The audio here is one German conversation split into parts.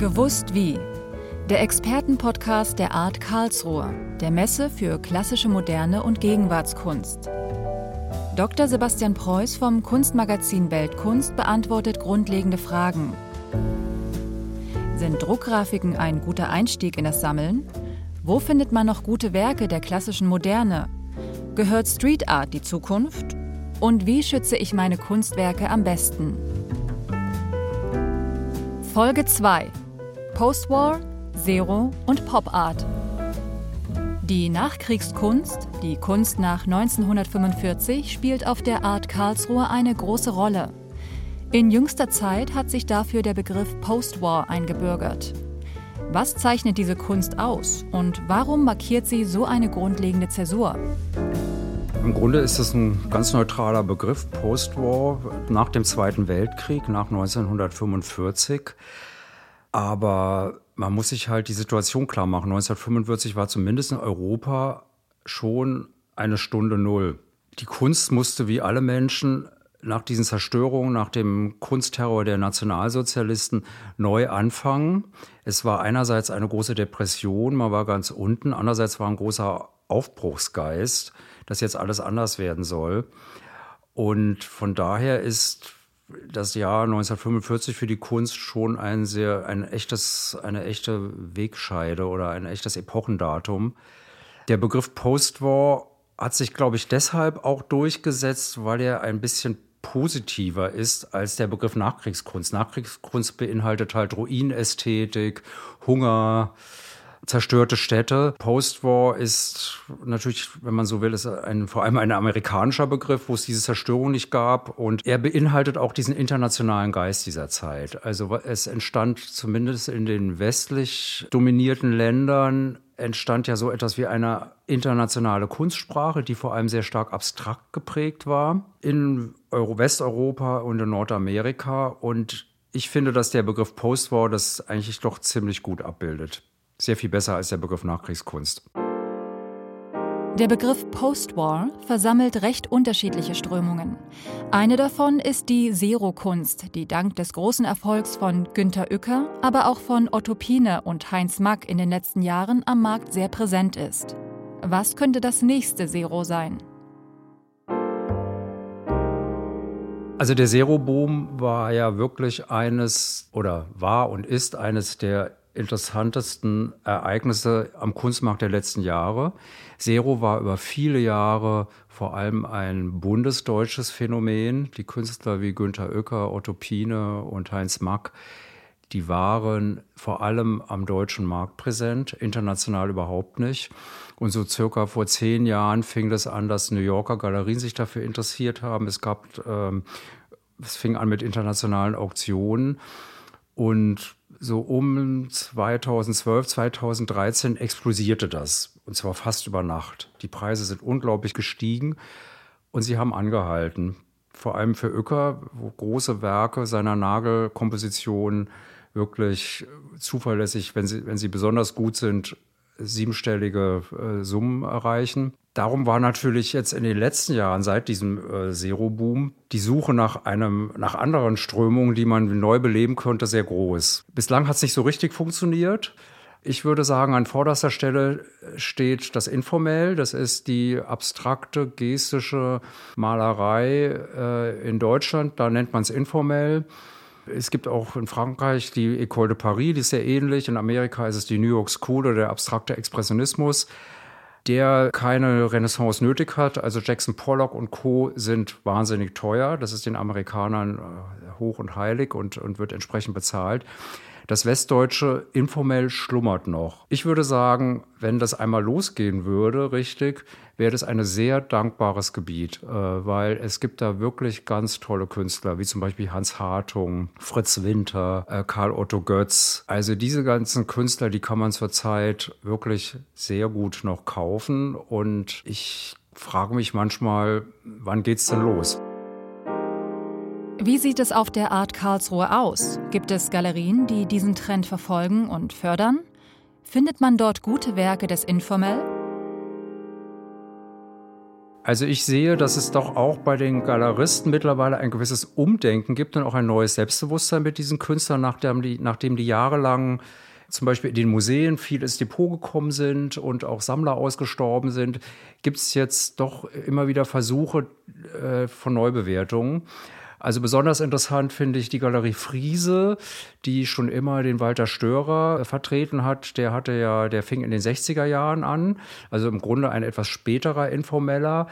Gewusst wie. Der Expertenpodcast der Art Karlsruhe, der Messe für klassische Moderne und Gegenwartskunst. Dr. Sebastian Preuß vom Kunstmagazin Weltkunst beantwortet grundlegende Fragen. Sind Druckgrafiken ein guter Einstieg in das Sammeln? Wo findet man noch gute Werke der klassischen Moderne? Gehört Street Art die Zukunft? Und wie schütze ich meine Kunstwerke am besten? Folge 2 Postwar, Zero und Pop Art. Die Nachkriegskunst, die Kunst nach 1945, spielt auf der Art Karlsruhe eine große Rolle. In jüngster Zeit hat sich dafür der Begriff Postwar eingebürgert. Was zeichnet diese Kunst aus und warum markiert sie so eine grundlegende Zäsur? Im Grunde ist es ein ganz neutraler Begriff, Postwar, nach dem Zweiten Weltkrieg, nach 1945. Aber man muss sich halt die Situation klar machen. 1945 war zumindest in Europa schon eine Stunde Null. Die Kunst musste wie alle Menschen nach diesen Zerstörungen, nach dem Kunstterror der Nationalsozialisten neu anfangen. Es war einerseits eine große Depression, man war ganz unten, andererseits war ein großer Aufbruchsgeist, dass jetzt alles anders werden soll. Und von daher ist das Jahr 1945 für die Kunst schon ein sehr, ein echtes, eine echte Wegscheide oder ein echtes Epochendatum. Der Begriff Postwar hat sich, glaube ich, deshalb auch durchgesetzt, weil er ein bisschen positiver ist als der Begriff Nachkriegskunst. Nachkriegskunst beinhaltet halt Ruinästhetik, Hunger, zerstörte Städte. Postwar ist natürlich, wenn man so will, ist ein, vor allem ein amerikanischer Begriff, wo es diese Zerstörung nicht gab. Und er beinhaltet auch diesen internationalen Geist dieser Zeit. Also es entstand zumindest in den westlich dominierten Ländern entstand ja so etwas wie eine internationale Kunstsprache, die vor allem sehr stark abstrakt geprägt war in Euro Westeuropa und in Nordamerika. Und ich finde, dass der Begriff Postwar das eigentlich doch ziemlich gut abbildet sehr viel besser als der Begriff Nachkriegskunst. Der Begriff Postwar versammelt recht unterschiedliche Strömungen. Eine davon ist die Zero-Kunst, die dank des großen Erfolgs von Günter Uecker, aber auch von Otto Pine und Heinz Mack in den letzten Jahren am Markt sehr präsent ist. Was könnte das nächste Zero sein? Also der Zero-Boom war ja wirklich eines oder war und ist eines der interessantesten Ereignisse am Kunstmarkt der letzten Jahre. Zero war über viele Jahre vor allem ein bundesdeutsches Phänomen. Die Künstler wie Günter Oecker, Otto Pine und Heinz Mack, die waren vor allem am deutschen Markt präsent, international überhaupt nicht. Und so circa vor zehn Jahren fing das an, dass New Yorker Galerien sich dafür interessiert haben. Es gab, ähm, es fing an mit internationalen Auktionen. Und so um 2012, 2013 explosierte das. Und zwar fast über Nacht. Die Preise sind unglaublich gestiegen und sie haben angehalten. Vor allem für Uecker, wo große Werke seiner Nagelkomposition wirklich zuverlässig, wenn sie, wenn sie besonders gut sind, siebenstellige äh, Summen erreichen. Darum war natürlich jetzt in den letzten Jahren seit diesem äh, Zero-Boom die Suche nach einem, nach anderen Strömungen, die man neu beleben könnte, sehr groß. Bislang hat es nicht so richtig funktioniert. Ich würde sagen, an vorderster Stelle steht das Informell. Das ist die abstrakte gestische Malerei äh, in Deutschland. Da nennt man es informell. Es gibt auch in Frankreich die École de Paris, die ist sehr ähnlich. In Amerika ist es die New York School oder der abstrakte Expressionismus, der keine Renaissance nötig hat. Also Jackson Pollock und Co. sind wahnsinnig teuer. Das ist den Amerikanern äh, hoch und heilig und, und wird entsprechend bezahlt. Das Westdeutsche informell schlummert noch. Ich würde sagen, wenn das einmal losgehen würde, richtig, wäre das ein sehr dankbares Gebiet, äh, weil es gibt da wirklich ganz tolle Künstler, wie zum Beispiel Hans Hartung, Fritz Winter, äh, Karl Otto Götz. Also diese ganzen Künstler, die kann man zurzeit wirklich sehr gut noch kaufen und ich frage mich manchmal, wann geht's denn los? Wie sieht es auf der Art Karlsruhe aus? Gibt es Galerien, die diesen Trend verfolgen und fördern? Findet man dort gute Werke des Informell? Also ich sehe, dass es doch auch bei den Galeristen mittlerweile ein gewisses Umdenken gibt und auch ein neues Selbstbewusstsein mit diesen Künstlern, nachdem die, nachdem die jahrelang zum Beispiel in den Museen viel ins Depot gekommen sind und auch Sammler ausgestorben sind, gibt es jetzt doch immer wieder Versuche äh, von Neubewertungen. Also besonders interessant finde ich die Galerie Friese, die schon immer den Walter Störer vertreten hat. Der hatte ja, der fing in den 60er Jahren an, also im Grunde ein etwas späterer informeller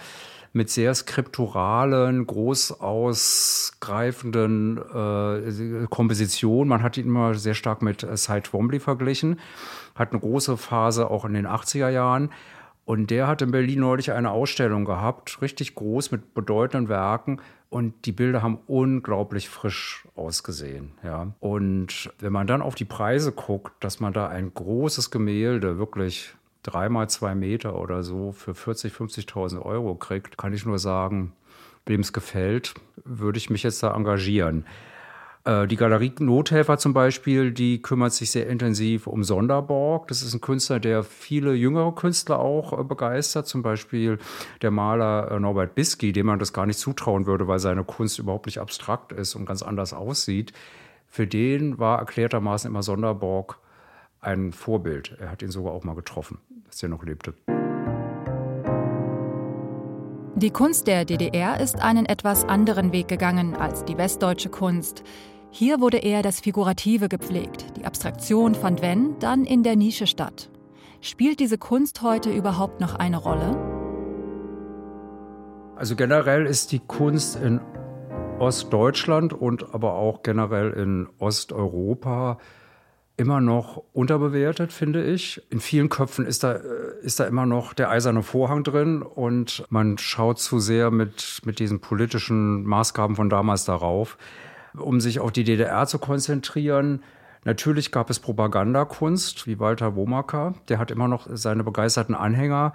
mit sehr skripturalen, groß ausgreifenden äh, Kompositionen. Man hat ihn immer sehr stark mit äh, Cy Twombly verglichen, hat eine große Phase auch in den 80er Jahren. Und der hat in Berlin neulich eine Ausstellung gehabt, richtig groß mit bedeutenden Werken. Und die Bilder haben unglaublich frisch ausgesehen. Ja. Und wenn man dann auf die Preise guckt, dass man da ein großes Gemälde wirklich dreimal zwei Meter oder so für 40.000, 50.000 Euro kriegt, kann ich nur sagen, wem es gefällt, würde ich mich jetzt da engagieren. Äh, die Galerie Nothelfer zum Beispiel, die kümmert sich sehr intensiv um Sonderborg. Das ist ein Künstler, der viele jüngere Künstler auch äh, begeistert. Zum Beispiel der Maler äh, Norbert Bisky, dem man das gar nicht zutrauen würde, weil seine Kunst überhaupt nicht abstrakt ist und ganz anders aussieht. Für den war erklärtermaßen immer Sonderborg ein Vorbild. Er hat ihn sogar auch mal getroffen, als er noch lebte. Die Kunst der DDR ist einen etwas anderen Weg gegangen als die westdeutsche Kunst. Hier wurde eher das Figurative gepflegt. Die Abstraktion fand wenn, dann in der Nische statt. Spielt diese Kunst heute überhaupt noch eine Rolle? Also generell ist die Kunst in Ostdeutschland und aber auch generell in Osteuropa immer noch unterbewertet, finde ich. In vielen Köpfen ist da, äh, ist da immer noch der eiserne Vorhang drin und man schaut zu sehr mit, mit diesen politischen Maßgaben von damals darauf, um sich auf die DDR zu konzentrieren. Natürlich gab es Propagandakunst, wie Walter Womacker, der hat immer noch seine begeisterten Anhänger,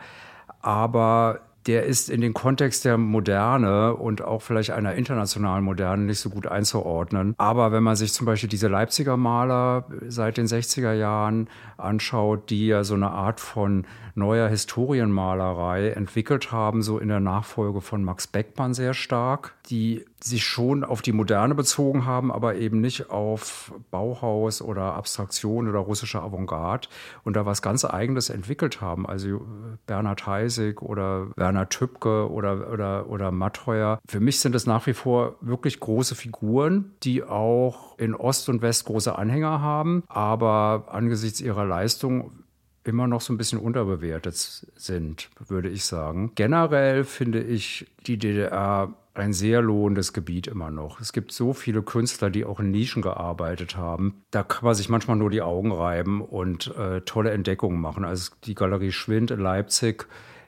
aber der ist in den Kontext der Moderne und auch vielleicht einer internationalen Moderne nicht so gut einzuordnen. Aber wenn man sich zum Beispiel diese Leipziger Maler seit den 60er Jahren anschaut, die ja so eine Art von neuer Historienmalerei entwickelt haben, so in der Nachfolge von Max Beckmann sehr stark, die sich schon auf die Moderne bezogen haben, aber eben nicht auf Bauhaus oder Abstraktion oder russische Avantgarde und da was ganz Eigenes entwickelt haben. Also Bernhard Heisig oder Werner Tübke oder, oder, oder Mattheuer. Für mich sind es nach wie vor wirklich große Figuren, die auch in Ost und West große Anhänger haben, aber angesichts ihrer Leistung immer noch so ein bisschen unterbewertet sind, würde ich sagen. Generell finde ich die DDR ein sehr lohnendes Gebiet immer noch. Es gibt so viele Künstler, die auch in Nischen gearbeitet haben. Da kann man sich manchmal nur die Augen reiben und äh, tolle Entdeckungen machen. Also die Galerie Schwind in Leipzig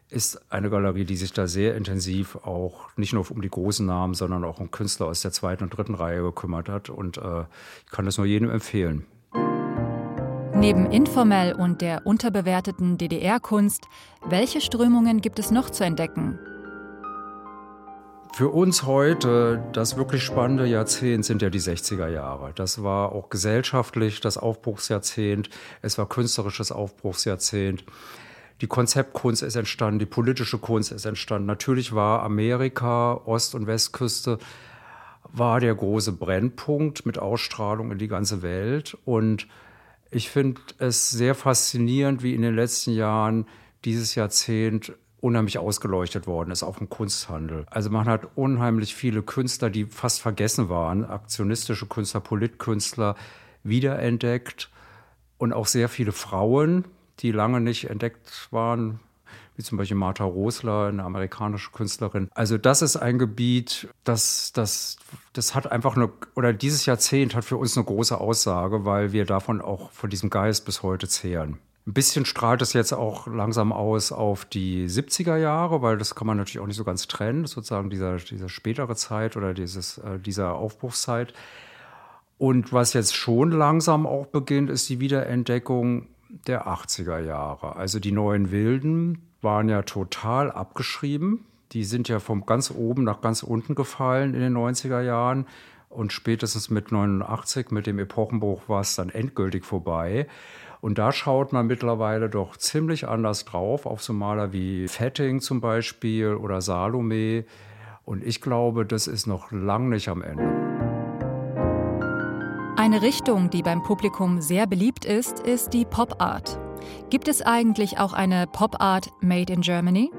ist eine Galerie, die sich da sehr intensiv auch nicht nur um die großen Namen, sondern auch um Künstler aus der zweiten und dritten Reihe gekümmert hat. Und äh, ich kann das nur jedem empfehlen. Neben informell und der unterbewerteten DDR-Kunst, welche Strömungen gibt es noch zu entdecken? Für uns heute das wirklich spannende Jahrzehnt sind ja die 60er Jahre. Das war auch gesellschaftlich das Aufbruchsjahrzehnt, es war künstlerisches Aufbruchsjahrzehnt. Die Konzeptkunst ist entstanden, die politische Kunst ist entstanden. Natürlich war Amerika, Ost- und Westküste, war der große Brennpunkt mit Ausstrahlung in die ganze Welt. Und ich finde es sehr faszinierend, wie in den letzten Jahren dieses Jahrzehnt unheimlich ausgeleuchtet worden ist, auch im Kunsthandel. Also man hat unheimlich viele Künstler, die fast vergessen waren, aktionistische Künstler, Politkünstler wiederentdeckt und auch sehr viele Frauen, die lange nicht entdeckt waren, wie zum Beispiel Martha Rosler, eine amerikanische Künstlerin. Also das ist ein Gebiet, das, das, das hat einfach eine, oder dieses Jahrzehnt hat für uns eine große Aussage, weil wir davon auch von diesem Geist bis heute zehren. Ein bisschen strahlt es jetzt auch langsam aus auf die 70er Jahre, weil das kann man natürlich auch nicht so ganz trennen, sozusagen dieser, diese spätere Zeit oder dieses, äh, dieser Aufbruchszeit. Und was jetzt schon langsam auch beginnt, ist die Wiederentdeckung der 80er Jahre. Also die neuen Wilden waren ja total abgeschrieben. Die sind ja vom ganz oben nach ganz unten gefallen in den 90er Jahren. Und spätestens mit 89, mit dem Epochenbruch, war es dann endgültig vorbei. Und da schaut man mittlerweile doch ziemlich anders drauf, auf so Maler wie Fetting zum Beispiel oder Salome. Und ich glaube, das ist noch lang nicht am Ende. Eine Richtung, die beim Publikum sehr beliebt ist, ist die Pop Art. Gibt es eigentlich auch eine Pop Art Made in Germany?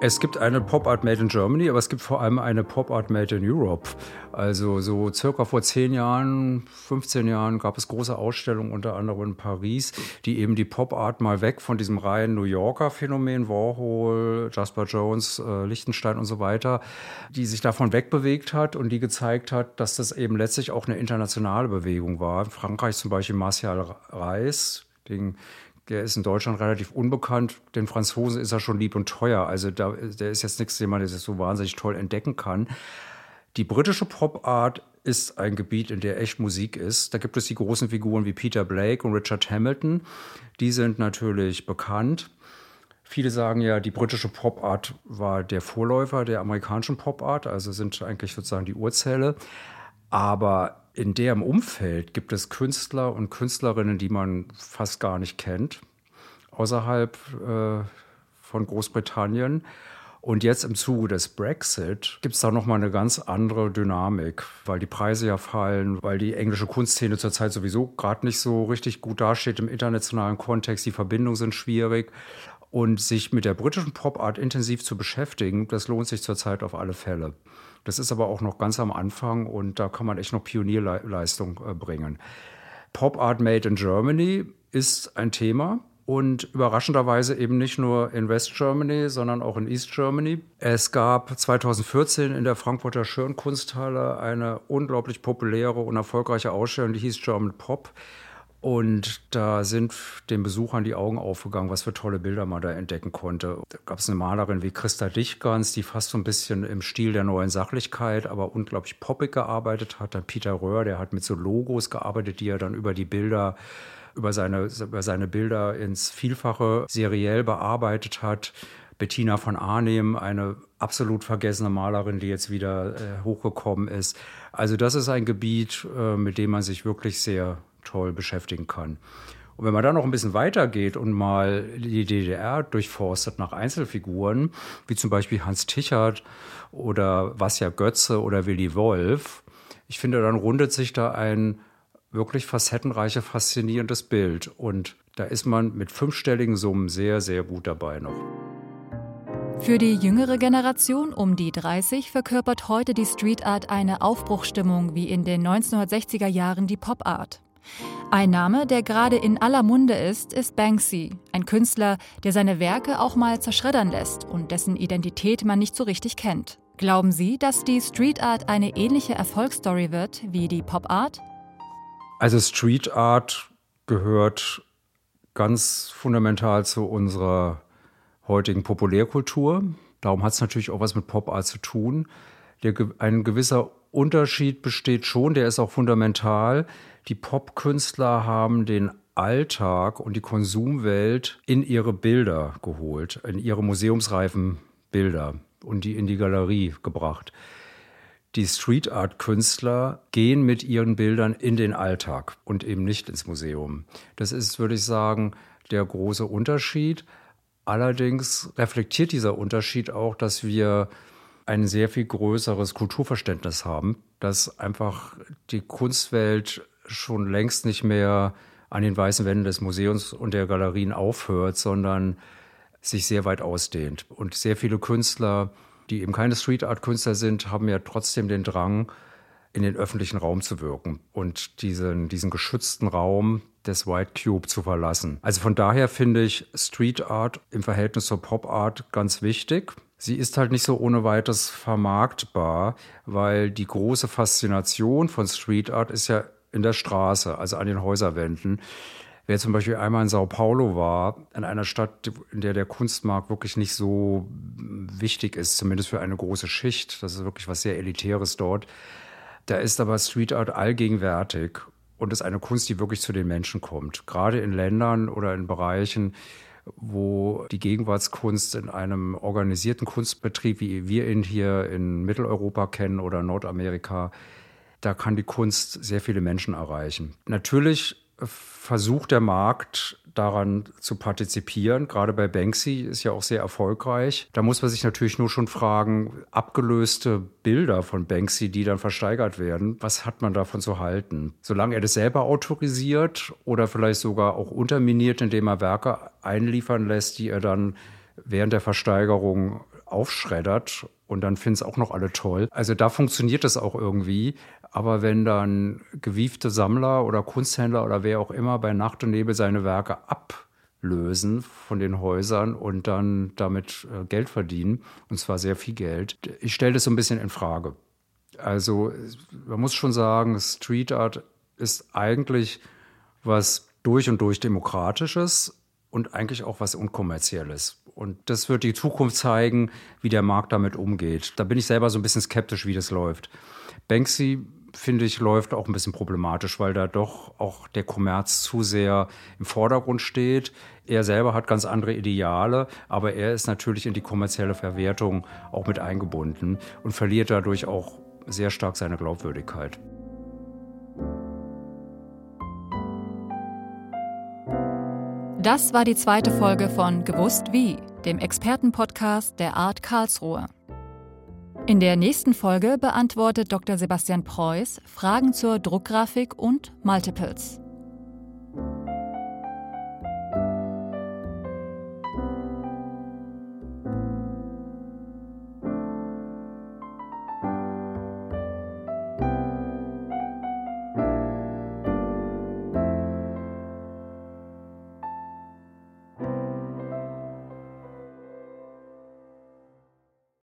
Es gibt eine Pop Art Made in Germany, aber es gibt vor allem eine Pop Art Made in Europe. Also so circa vor zehn Jahren, 15 Jahren gab es große Ausstellungen, unter anderem in Paris, die eben die Pop Art mal weg von diesem reinen New Yorker Phänomen, Warhol, Jasper Jones, äh, Lichtenstein und so weiter, die sich davon wegbewegt hat und die gezeigt hat, dass das eben letztlich auch eine internationale Bewegung war. In Frankreich zum Beispiel Martial Reis, den der ist in Deutschland relativ unbekannt. Den Franzosen ist er schon lieb und teuer. Also da, der ist jetzt nichts, den man so wahnsinnig toll entdecken kann. Die britische Pop-Art ist ein Gebiet, in der echt Musik ist. Da gibt es die großen Figuren wie Peter Blake und Richard Hamilton. Die sind natürlich bekannt. Viele sagen ja, die britische Pop-Art war der Vorläufer der amerikanischen Pop-Art, also sind eigentlich sozusagen die Urzelle. Aber in deren Umfeld gibt es Künstler und Künstlerinnen, die man fast gar nicht kennt, außerhalb äh, von Großbritannien. Und jetzt im Zuge des Brexit gibt es da nochmal eine ganz andere Dynamik, weil die Preise ja fallen, weil die englische Kunstszene zurzeit sowieso gerade nicht so richtig gut dasteht im internationalen Kontext. Die Verbindungen sind schwierig. Und sich mit der britischen Pop-Art intensiv zu beschäftigen, das lohnt sich zurzeit auf alle Fälle. Das ist aber auch noch ganz am Anfang und da kann man echt noch Pionierleistung äh, bringen. Pop Art Made in Germany ist ein Thema und überraschenderweise eben nicht nur in West Germany, sondern auch in East Germany. Es gab 2014 in der Frankfurter Schirnkunsthalle eine unglaublich populäre und erfolgreiche Ausstellung, die hieß German Pop. Und da sind den Besuchern die Augen aufgegangen, was für tolle Bilder man da entdecken konnte. Da gab es eine Malerin wie Christa Dichgans, die fast so ein bisschen im Stil der neuen Sachlichkeit, aber unglaublich poppig gearbeitet hat. Dann Peter Röhr, der hat mit so Logos gearbeitet, die er dann über die Bilder über seine, über seine Bilder ins Vielfache seriell bearbeitet hat. Bettina von Arnim, eine absolut vergessene Malerin, die jetzt wieder äh, hochgekommen ist. Also das ist ein Gebiet, äh, mit dem man sich wirklich sehr toll beschäftigen kann. Und wenn man dann noch ein bisschen weitergeht und mal die DDR durchforstet nach Einzelfiguren, wie zum Beispiel Hans Tichert oder Vasja Götze oder Willy Wolf, ich finde, dann rundet sich da ein wirklich facettenreiches, faszinierendes Bild. Und da ist man mit fünfstelligen Summen sehr, sehr gut dabei noch. Für die jüngere Generation um die 30 verkörpert heute die Street Art eine Aufbruchstimmung wie in den 1960er Jahren die Pop Art. Ein Name, der gerade in aller Munde ist, ist Banksy, ein Künstler, der seine Werke auch mal zerschreddern lässt und dessen Identität man nicht so richtig kennt. Glauben Sie, dass die Street Art eine ähnliche Erfolgsstory wird wie die Pop Art? Also Street Art gehört ganz fundamental zu unserer heutigen Populärkultur. Darum hat es natürlich auch was mit Pop Art zu tun. Der, ein gewisser Unterschied besteht schon, der ist auch fundamental. Die Popkünstler haben den Alltag und die Konsumwelt in ihre Bilder geholt, in ihre museumsreifen Bilder und die in die Galerie gebracht. Die Street Art Künstler gehen mit ihren Bildern in den Alltag und eben nicht ins Museum. Das ist, würde ich sagen, der große Unterschied. Allerdings reflektiert dieser Unterschied auch, dass wir ein sehr viel größeres Kulturverständnis haben, dass einfach die Kunstwelt schon längst nicht mehr an den weißen Wänden des Museums und der Galerien aufhört, sondern sich sehr weit ausdehnt. Und sehr viele Künstler, die eben keine Street Art Künstler sind, haben ja trotzdem den Drang, in den öffentlichen Raum zu wirken und diesen, diesen geschützten Raum des White Cube zu verlassen. Also von daher finde ich Street Art im Verhältnis zur Pop Art ganz wichtig. Sie ist halt nicht so ohne weiteres vermarktbar, weil die große Faszination von Street Art ist ja in der Straße, also an den Häuserwänden. Wer zum Beispiel einmal in Sao Paulo war, in einer Stadt, in der der Kunstmarkt wirklich nicht so wichtig ist, zumindest für eine große Schicht, das ist wirklich was sehr Elitäres dort, da ist aber Street Art allgegenwärtig und ist eine Kunst, die wirklich zu den Menschen kommt. Gerade in Ländern oder in Bereichen, wo die Gegenwartskunst in einem organisierten Kunstbetrieb, wie wir ihn hier in Mitteleuropa kennen oder Nordamerika, da kann die Kunst sehr viele Menschen erreichen. Natürlich versucht der Markt daran zu partizipieren. Gerade bei Banksy ist ja auch sehr erfolgreich. Da muss man sich natürlich nur schon fragen, abgelöste Bilder von Banksy, die dann versteigert werden, was hat man davon zu halten? Solange er das selber autorisiert oder vielleicht sogar auch unterminiert, indem er Werke einliefern lässt, die er dann während der Versteigerung aufschreddert und dann finden es auch noch alle toll. Also da funktioniert das auch irgendwie. Aber wenn dann gewiefte Sammler oder Kunsthändler oder wer auch immer bei Nacht und Nebel seine Werke ablösen von den Häusern und dann damit äh, Geld verdienen, und zwar sehr viel Geld, ich stelle das so ein bisschen in Frage. Also man muss schon sagen, Street Art ist eigentlich was durch und durch demokratisches und eigentlich auch was unkommerzielles. Und das wird die Zukunft zeigen, wie der Markt damit umgeht. Da bin ich selber so ein bisschen skeptisch, wie das läuft. Banksy finde ich, läuft auch ein bisschen problematisch, weil da doch auch der Kommerz zu sehr im Vordergrund steht. Er selber hat ganz andere Ideale, aber er ist natürlich in die kommerzielle Verwertung auch mit eingebunden und verliert dadurch auch sehr stark seine Glaubwürdigkeit. Das war die zweite Folge von Gewusst wie, dem Expertenpodcast der Art Karlsruhe. In der nächsten Folge beantwortet Dr. Sebastian Preuß Fragen zur Druckgrafik und Multiples.